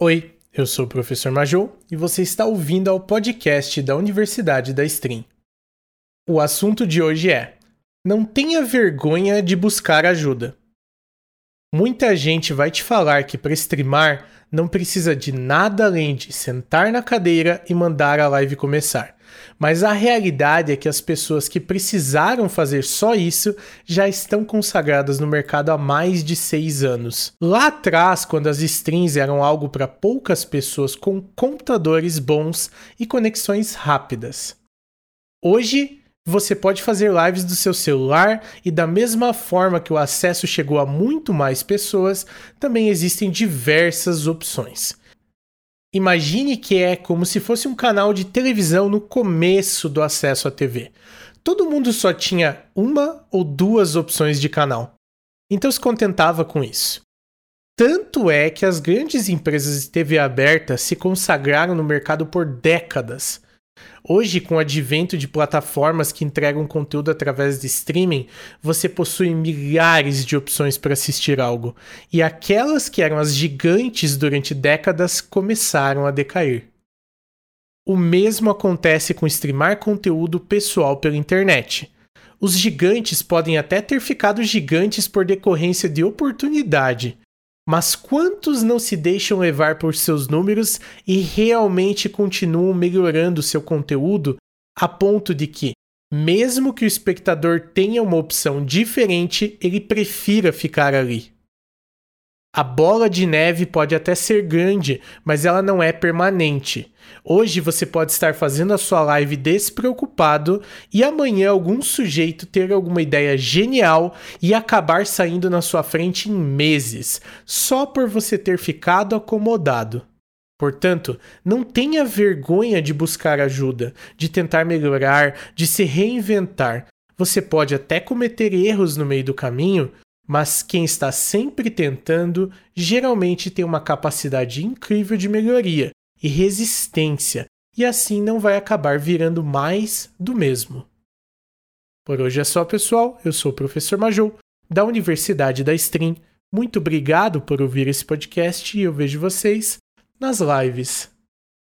Oi, eu sou o professor Major e você está ouvindo ao podcast da Universidade da Stream. O assunto de hoje é: não tenha vergonha de buscar ajuda. Muita gente vai te falar que para streamar não precisa de nada além de sentar na cadeira e mandar a live começar. Mas a realidade é que as pessoas que precisaram fazer só isso já estão consagradas no mercado há mais de seis anos. Lá atrás, quando as strings eram algo para poucas pessoas com computadores bons e conexões rápidas. Hoje, você pode fazer lives do seu celular e, da mesma forma que o acesso chegou a muito mais pessoas, também existem diversas opções. Imagine que é como se fosse um canal de televisão no começo do acesso à TV. Todo mundo só tinha uma ou duas opções de canal. Então se contentava com isso. Tanto é que as grandes empresas de TV aberta se consagraram no mercado por décadas. Hoje, com o advento de plataformas que entregam conteúdo através de streaming, você possui milhares de opções para assistir algo, e aquelas que eram as gigantes durante décadas começaram a decair. O mesmo acontece com streamar conteúdo pessoal pela internet. Os gigantes podem até ter ficado gigantes por decorrência de oportunidade, mas quantos não se deixam levar por seus números e realmente continuam melhorando seu conteúdo a ponto de que, mesmo que o espectador tenha uma opção diferente, ele prefira ficar ali? A bola de neve pode até ser grande, mas ela não é permanente. Hoje você pode estar fazendo a sua live despreocupado e amanhã algum sujeito ter alguma ideia genial e acabar saindo na sua frente em meses, só por você ter ficado acomodado. Portanto, não tenha vergonha de buscar ajuda, de tentar melhorar, de se reinventar. Você pode até cometer erros no meio do caminho, mas quem está sempre tentando geralmente tem uma capacidade incrível de melhoria e resistência, e assim não vai acabar virando mais do mesmo. Por hoje é só, pessoal. Eu sou o professor Majou, da Universidade da Stream. Muito obrigado por ouvir esse podcast e eu vejo vocês nas lives.